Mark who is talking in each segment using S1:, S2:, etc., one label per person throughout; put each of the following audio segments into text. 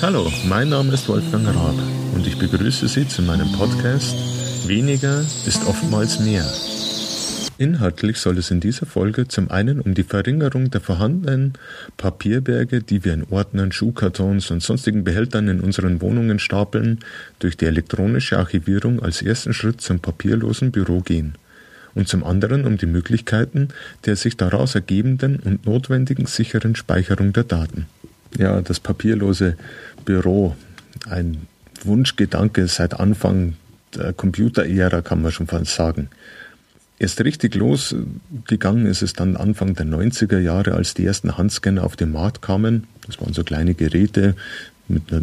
S1: Hallo, mein Name ist Wolfgang Raab und ich begrüße Sie zu meinem Podcast Weniger ist oftmals mehr. Inhaltlich soll es in dieser Folge zum einen um die Verringerung der vorhandenen Papierberge, die wir in Ordnern, Schuhkartons und sonstigen Behältern in unseren Wohnungen stapeln, durch die elektronische Archivierung als ersten Schritt zum papierlosen Büro gehen. Und zum anderen um die Möglichkeiten der sich daraus ergebenden und notwendigen sicheren Speicherung der Daten. Ja, das papierlose Büro, ein Wunschgedanke seit Anfang der Computerära, kann man schon fast sagen. Erst richtig losgegangen ist es dann Anfang der 90er Jahre, als die ersten Handscanner auf den Markt kamen. Das waren so kleine Geräte mit einer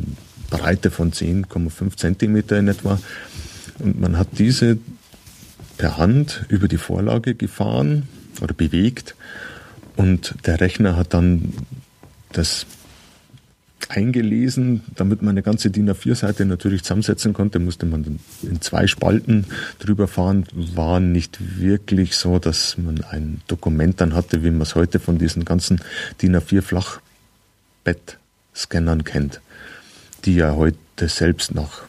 S1: Breite von 10,5 Zentimeter in etwa. Und man hat diese per Hand über die Vorlage gefahren oder bewegt und der Rechner hat dann das eingelesen, damit man eine ganze DIN A4-Seite natürlich zusammensetzen konnte, musste man in zwei Spalten drüber fahren. War nicht wirklich so, dass man ein Dokument dann hatte, wie man es heute von diesen ganzen DIN A4 Flachbettscannern kennt, die ja heute selbst noch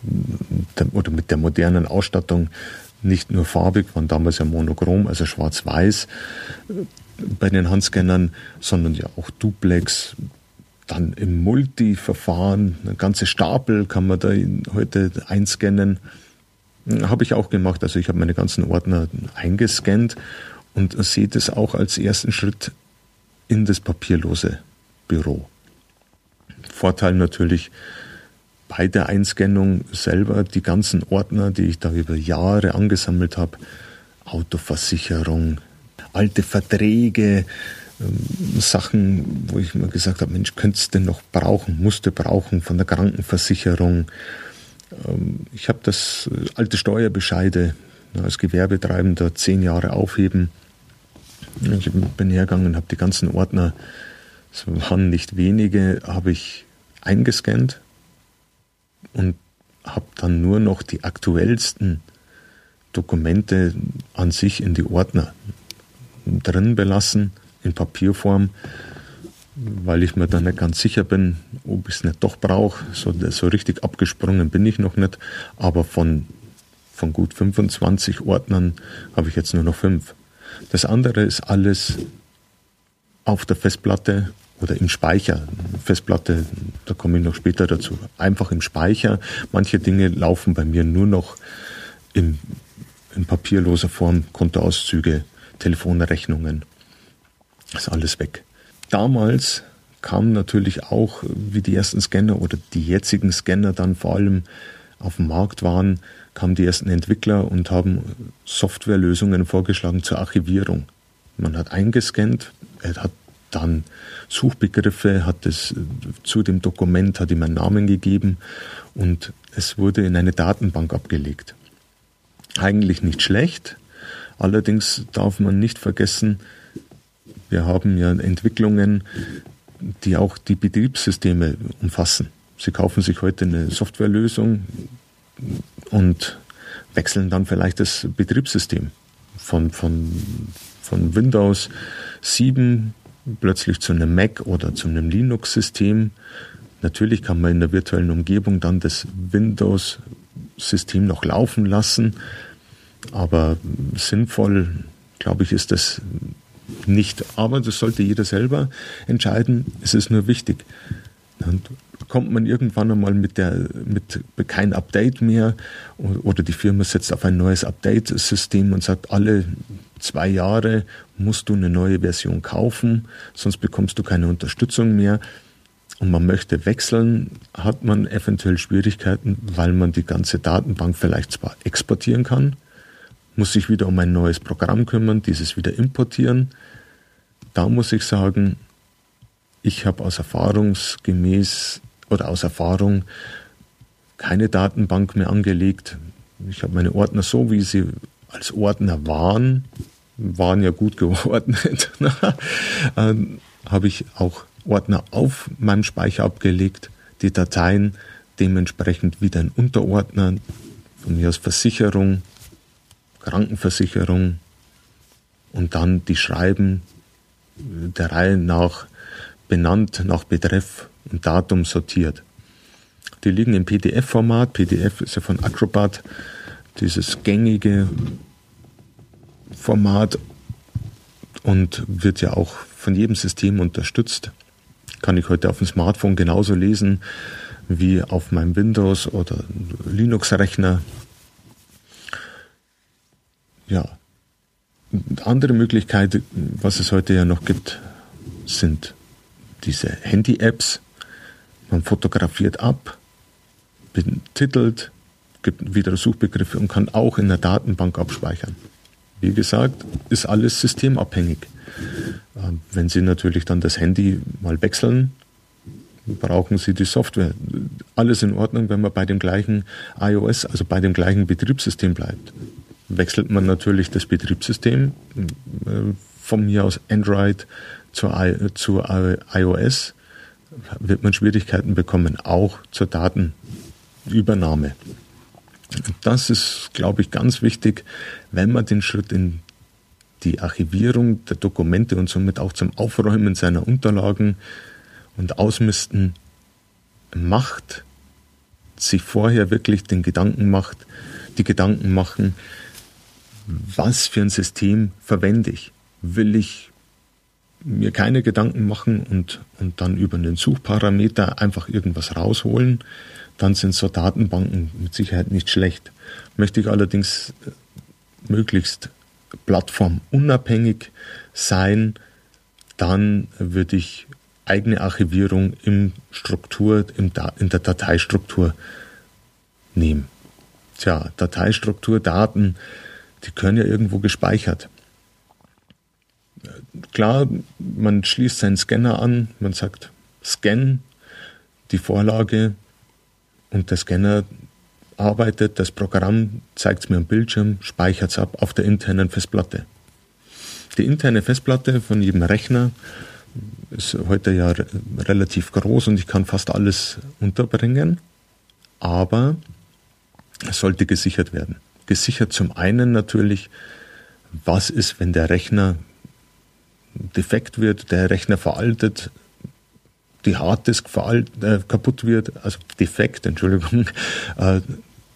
S1: oder mit der modernen Ausstattung nicht nur farbig, waren damals ja monochrom, also schwarz-weiß bei den Handscannern, sondern ja auch Duplex, dann im Multi-Verfahren, eine ganze Stapel kann man da heute einscannen. Habe ich auch gemacht. Also ich habe meine ganzen Ordner eingescannt und sehe das auch als ersten Schritt in das papierlose Büro. Vorteil natürlich bei der Einscannung selber die ganzen Ordner, die ich da über Jahre angesammelt habe, Autoversicherung, alte Verträge, ähm, Sachen, wo ich mir gesagt habe, Mensch, könntest du denn noch brauchen, musste brauchen von der Krankenversicherung. Ähm, ich habe das äh, alte Steuerbescheide als Gewerbetreibender zehn Jahre aufheben. Ich bin hergegangen und habe die ganzen Ordner, es waren nicht wenige, habe ich eingescannt und habe dann nur noch die aktuellsten Dokumente an sich in die Ordner drin belassen in Papierform, weil ich mir dann nicht ganz sicher bin, ob ich es nicht doch brauche. So, so richtig abgesprungen bin ich noch nicht, aber von, von gut 25 Ordnern habe ich jetzt nur noch fünf. Das andere ist alles auf der Festplatte oder im Speicher. Festplatte, da komme ich noch später dazu. Einfach im Speicher. Manche Dinge laufen bei mir nur noch in, in papierloser Form, Kontoauszüge, Telefonrechnungen ist alles weg. Damals kamen natürlich auch, wie die ersten Scanner oder die jetzigen Scanner dann vor allem auf dem Markt waren, kamen die ersten Entwickler und haben Softwarelösungen vorgeschlagen zur Archivierung. Man hat eingescannt, er hat dann Suchbegriffe, hat es zu dem Dokument, hat ihm einen Namen gegeben und es wurde in eine Datenbank abgelegt. Eigentlich nicht schlecht, allerdings darf man nicht vergessen, wir haben ja Entwicklungen, die auch die Betriebssysteme umfassen. Sie kaufen sich heute eine Softwarelösung und wechseln dann vielleicht das Betriebssystem von, von, von Windows 7 plötzlich zu einem Mac oder zu einem Linux-System. Natürlich kann man in der virtuellen Umgebung dann das Windows-System noch laufen lassen, aber sinnvoll, glaube ich, ist das nicht. Aber das sollte jeder selber entscheiden. Es ist nur wichtig. Dann kommt man irgendwann einmal mit, der, mit kein Update mehr oder die Firma setzt auf ein neues Update-System und sagt, alle zwei Jahre musst du eine neue Version kaufen, sonst bekommst du keine Unterstützung mehr. Und man möchte wechseln, hat man eventuell Schwierigkeiten, weil man die ganze Datenbank vielleicht zwar exportieren kann, muss sich wieder um ein neues Programm kümmern, dieses wieder importieren. Da muss ich sagen, ich habe aus erfahrungsgemäß oder aus Erfahrung keine Datenbank mehr angelegt. Ich habe meine Ordner so, wie sie als Ordner waren, waren ja gut geordnet, ähm, habe ich auch Ordner auf meinem Speicher abgelegt, die Dateien dementsprechend wieder in Unterordner, von mir aus Versicherung, Krankenversicherung und dann die Schreiben der Reihe nach benannt, nach Betreff und Datum sortiert. Die liegen im PDF-Format. PDF ist ja von Acrobat dieses gängige Format und wird ja auch von jedem System unterstützt. Kann ich heute auf dem Smartphone genauso lesen wie auf meinem Windows- oder Linux-Rechner. Ja. Andere Möglichkeiten, was es heute ja noch gibt, sind diese Handy-Apps. Man fotografiert ab, betitelt, gibt wieder Suchbegriffe und kann auch in der Datenbank abspeichern. Wie gesagt, ist alles systemabhängig. Ähm, wenn Sie natürlich dann das Handy mal wechseln, brauchen Sie die Software. Alles in Ordnung, wenn man bei dem gleichen iOS, also bei dem gleichen Betriebssystem bleibt. Wechselt man natürlich das Betriebssystem äh, von mir aus Android zu, zu iOS, wird man Schwierigkeiten bekommen, auch zur Datenübernahme. Das ist, glaube ich, ganz wichtig, wenn man den Schritt in die Archivierung der Dokumente und somit auch zum Aufräumen seiner Unterlagen und Ausmisten macht, sich vorher wirklich den Gedanken macht, die Gedanken machen, was für ein System verwende ich? Will ich mir keine Gedanken machen und, und dann über einen Suchparameter einfach irgendwas rausholen, dann sind so Datenbanken mit Sicherheit nicht schlecht. Möchte ich allerdings äh, möglichst plattformunabhängig sein, dann würde ich eigene Archivierung im Struktur, im in der Dateistruktur nehmen. Tja, Dateistruktur, Daten, die können ja irgendwo gespeichert. Klar, man schließt seinen Scanner an, man sagt Scan, die Vorlage und der Scanner arbeitet, das Programm zeigt es mir am Bildschirm, speichert es ab auf der internen Festplatte. Die interne Festplatte von jedem Rechner ist heute ja relativ groß und ich kann fast alles unterbringen, aber es sollte gesichert werden. Gesichert zum einen natürlich, was ist, wenn der Rechner defekt wird, der Rechner veraltet, die Harddisk veralt, äh, kaputt wird, also defekt, Entschuldigung, äh,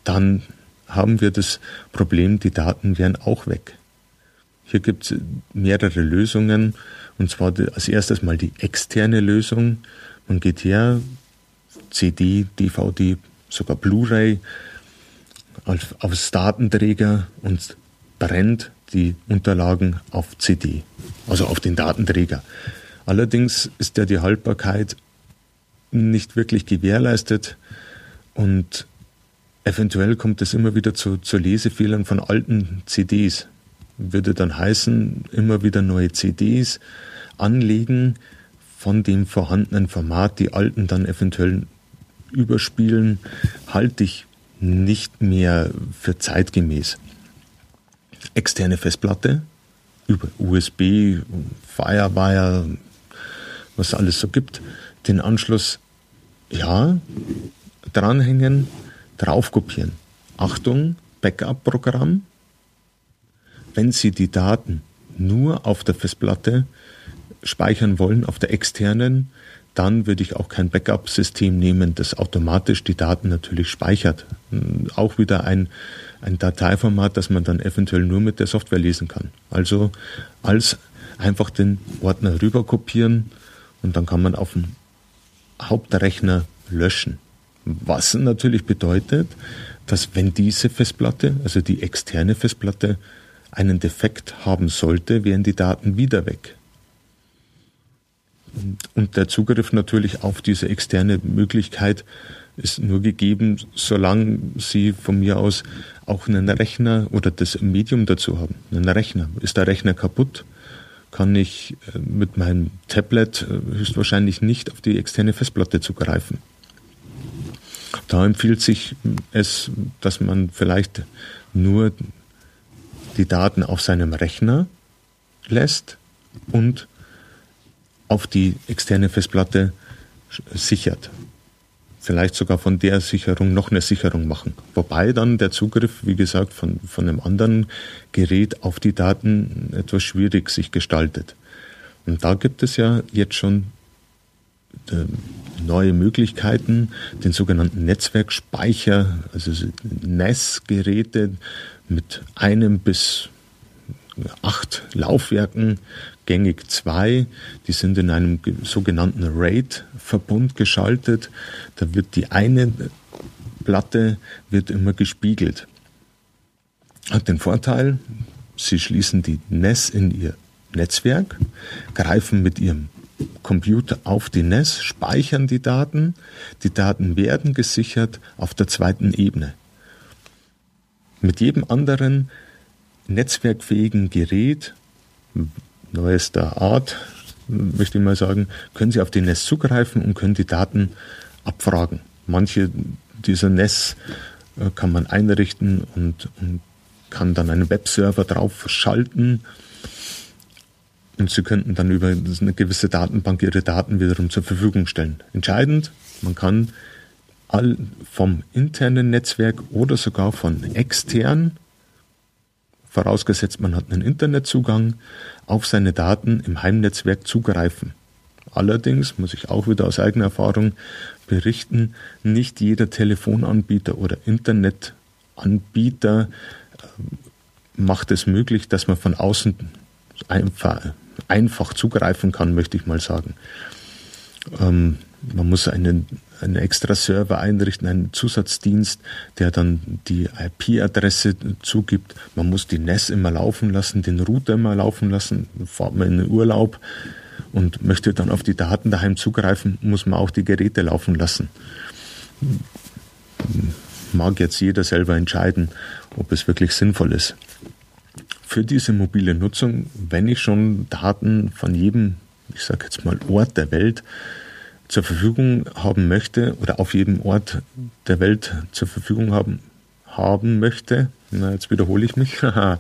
S1: dann haben wir das Problem, die Daten wären auch weg. Hier gibt es mehrere Lösungen. Und zwar als erstes mal die externe Lösung. Man geht her, CD, DVD, sogar Blu-ray aufs Datenträger und brennt die Unterlagen auf CD, also auf den Datenträger. Allerdings ist ja die Haltbarkeit nicht wirklich gewährleistet und eventuell kommt es immer wieder zu, zu Lesefehlern von alten CDs. Würde dann heißen, immer wieder neue CDs anlegen von dem vorhandenen Format, die alten dann eventuell überspielen, halte ich nicht mehr für zeitgemäß. Externe Festplatte über USB, Firewire, was alles so gibt, den Anschluss, ja, dranhängen, draufkopieren. Achtung, Backup-Programm. Wenn Sie die Daten nur auf der Festplatte speichern wollen, auf der externen, dann würde ich auch kein Backup-System nehmen, das automatisch die Daten natürlich speichert. Auch wieder ein, ein Dateiformat, das man dann eventuell nur mit der Software lesen kann. Also als einfach den Ordner rüber kopieren und dann kann man auf dem Hauptrechner löschen. Was natürlich bedeutet, dass wenn diese Festplatte, also die externe Festplatte, einen Defekt haben sollte, wären die Daten wieder weg. Und der Zugriff natürlich auf diese externe Möglichkeit ist nur gegeben, solange Sie von mir aus auch einen Rechner oder das Medium dazu haben. Einen Rechner. Ist der Rechner kaputt, kann ich äh, mit meinem Tablet äh, höchstwahrscheinlich nicht auf die externe Festplatte zugreifen. Da empfiehlt sich es, dass man vielleicht nur die Daten auf seinem Rechner lässt und auf die externe Festplatte sichert. Vielleicht sogar von der Sicherung noch eine Sicherung machen. Wobei dann der Zugriff, wie gesagt, von, von einem anderen Gerät auf die Daten etwas schwierig sich gestaltet. Und da gibt es ja jetzt schon äh, neue Möglichkeiten, den sogenannten Netzwerkspeicher, also NAS-Geräte mit einem bis acht Laufwerken, gängig zwei, die sind in einem sogenannten RAID-Verbund geschaltet. Da wird die eine Platte wird immer gespiegelt. Hat den Vorteil, Sie schließen die NES in Ihr Netzwerk, greifen mit Ihrem Computer auf die NES, speichern die Daten. Die Daten werden gesichert auf der zweiten Ebene. Mit jedem anderen netzwerkfähigen Gerät neuester Art, möchte ich mal sagen, können Sie auf die NES zugreifen und können die Daten abfragen. Manche dieser NES äh, kann man einrichten und, und kann dann einen Webserver drauf schalten und Sie könnten dann über eine gewisse Datenbank Ihre Daten wiederum zur Verfügung stellen. Entscheidend, man kann all vom internen Netzwerk oder sogar von extern, vorausgesetzt man hat einen Internetzugang, auf seine Daten im Heimnetzwerk zugreifen. Allerdings muss ich auch wieder aus eigener Erfahrung berichten, nicht jeder Telefonanbieter oder Internetanbieter äh, macht es möglich, dass man von außen einfach, einfach zugreifen kann, möchte ich mal sagen. Ähm, man muss einen, einen extra Server einrichten, einen Zusatzdienst, der dann die IP-Adresse zugibt. Man muss die NES immer laufen lassen, den Router immer laufen lassen. Fahrt man in den Urlaub und möchte dann auf die Daten daheim zugreifen, muss man auch die Geräte laufen lassen. Mag jetzt jeder selber entscheiden, ob es wirklich sinnvoll ist. Für diese mobile Nutzung, wenn ich schon Daten von jedem, ich sage jetzt mal Ort der Welt zur Verfügung haben möchte oder auf jedem Ort der Welt zur Verfügung haben, haben möchte, na, jetzt wiederhole ich mich, äh,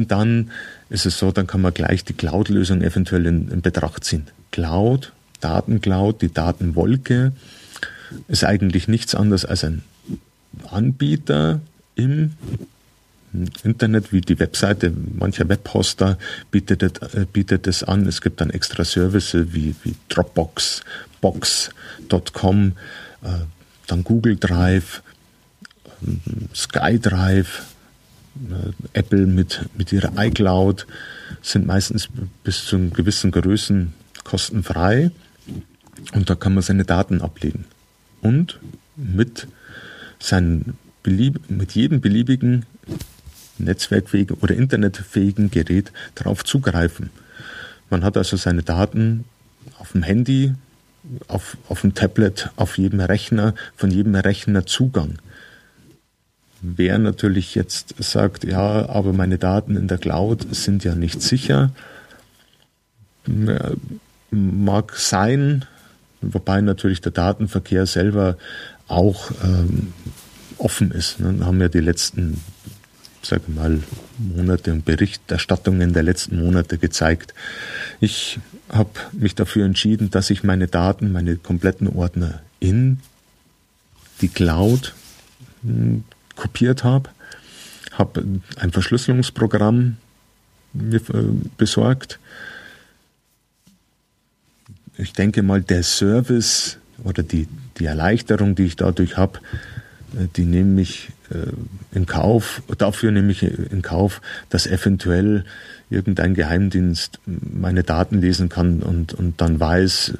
S1: dann ist es so, dann kann man gleich die Cloud-Lösung eventuell in, in Betracht ziehen. Cloud, Datencloud, die Datenwolke ist eigentlich nichts anderes als ein Anbieter im Internet, wie die Webseite mancher Webhoster bietet, äh, bietet es an. Es gibt dann extra Services wie, wie Dropbox, Box.com, äh, dann Google Drive, äh, SkyDrive, äh, Apple mit, mit ihrer iCloud sind meistens bis zu gewissen Größen kostenfrei und da kann man seine Daten ablegen. Und mit, seinen mit jedem beliebigen netzwerkfähigen oder internetfähigen Gerät darauf zugreifen. Man hat also seine Daten auf dem Handy, auf, auf dem Tablet, auf jedem Rechner, von jedem Rechner Zugang. Wer natürlich jetzt sagt, ja, aber meine Daten in der Cloud sind ja nicht sicher, mag sein, wobei natürlich der Datenverkehr selber auch ähm, offen ist. Ne? Haben ja die letzten sage mal, Monate und Berichterstattungen der letzten Monate gezeigt. Ich habe mich dafür entschieden, dass ich meine Daten, meine kompletten Ordner in die Cloud hm, kopiert habe, habe ein Verschlüsselungsprogramm äh, besorgt. Ich denke mal, der Service oder die, die Erleichterung, die ich dadurch habe, die nehme ich äh, in Kauf, dafür nehme ich in Kauf, dass eventuell irgendein Geheimdienst meine Daten lesen kann und, und dann weiß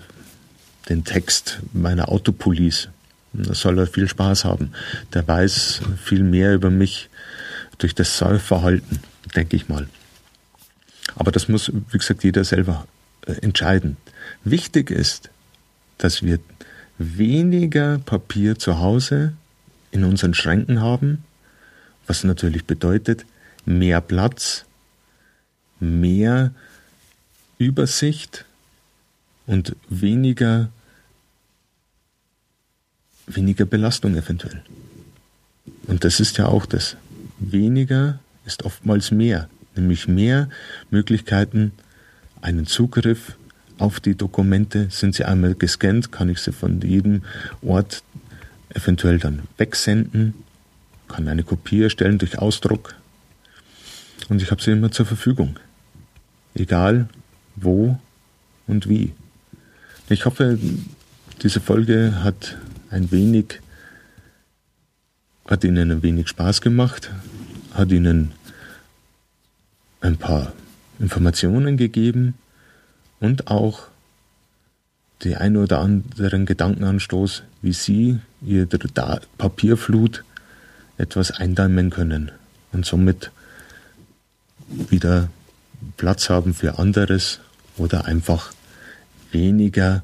S1: den Text meiner Autopolice. Da soll er viel Spaß haben. Der weiß viel mehr über mich durch das Surfverhalten, denke ich mal. Aber das muss, wie gesagt, jeder selber äh, entscheiden. Wichtig ist, dass wir weniger Papier zu Hause in unseren Schränken haben, was natürlich bedeutet mehr Platz, mehr Übersicht und weniger, weniger Belastung eventuell. Und das ist ja auch das. Weniger ist oftmals mehr, nämlich mehr Möglichkeiten, einen Zugriff auf die Dokumente. Sind sie einmal gescannt, kann ich sie von jedem Ort eventuell dann wegsenden, kann eine Kopie erstellen durch Ausdruck und ich habe sie immer zur Verfügung. Egal wo und wie. Ich hoffe, diese Folge hat ein wenig, hat Ihnen ein wenig Spaß gemacht, hat Ihnen ein paar Informationen gegeben und auch die ein oder anderen Gedankenanstoß, wie Sie Ihre Papierflut etwas eindämmen können und somit wieder Platz haben für anderes oder einfach weniger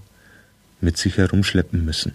S1: mit sich herumschleppen müssen.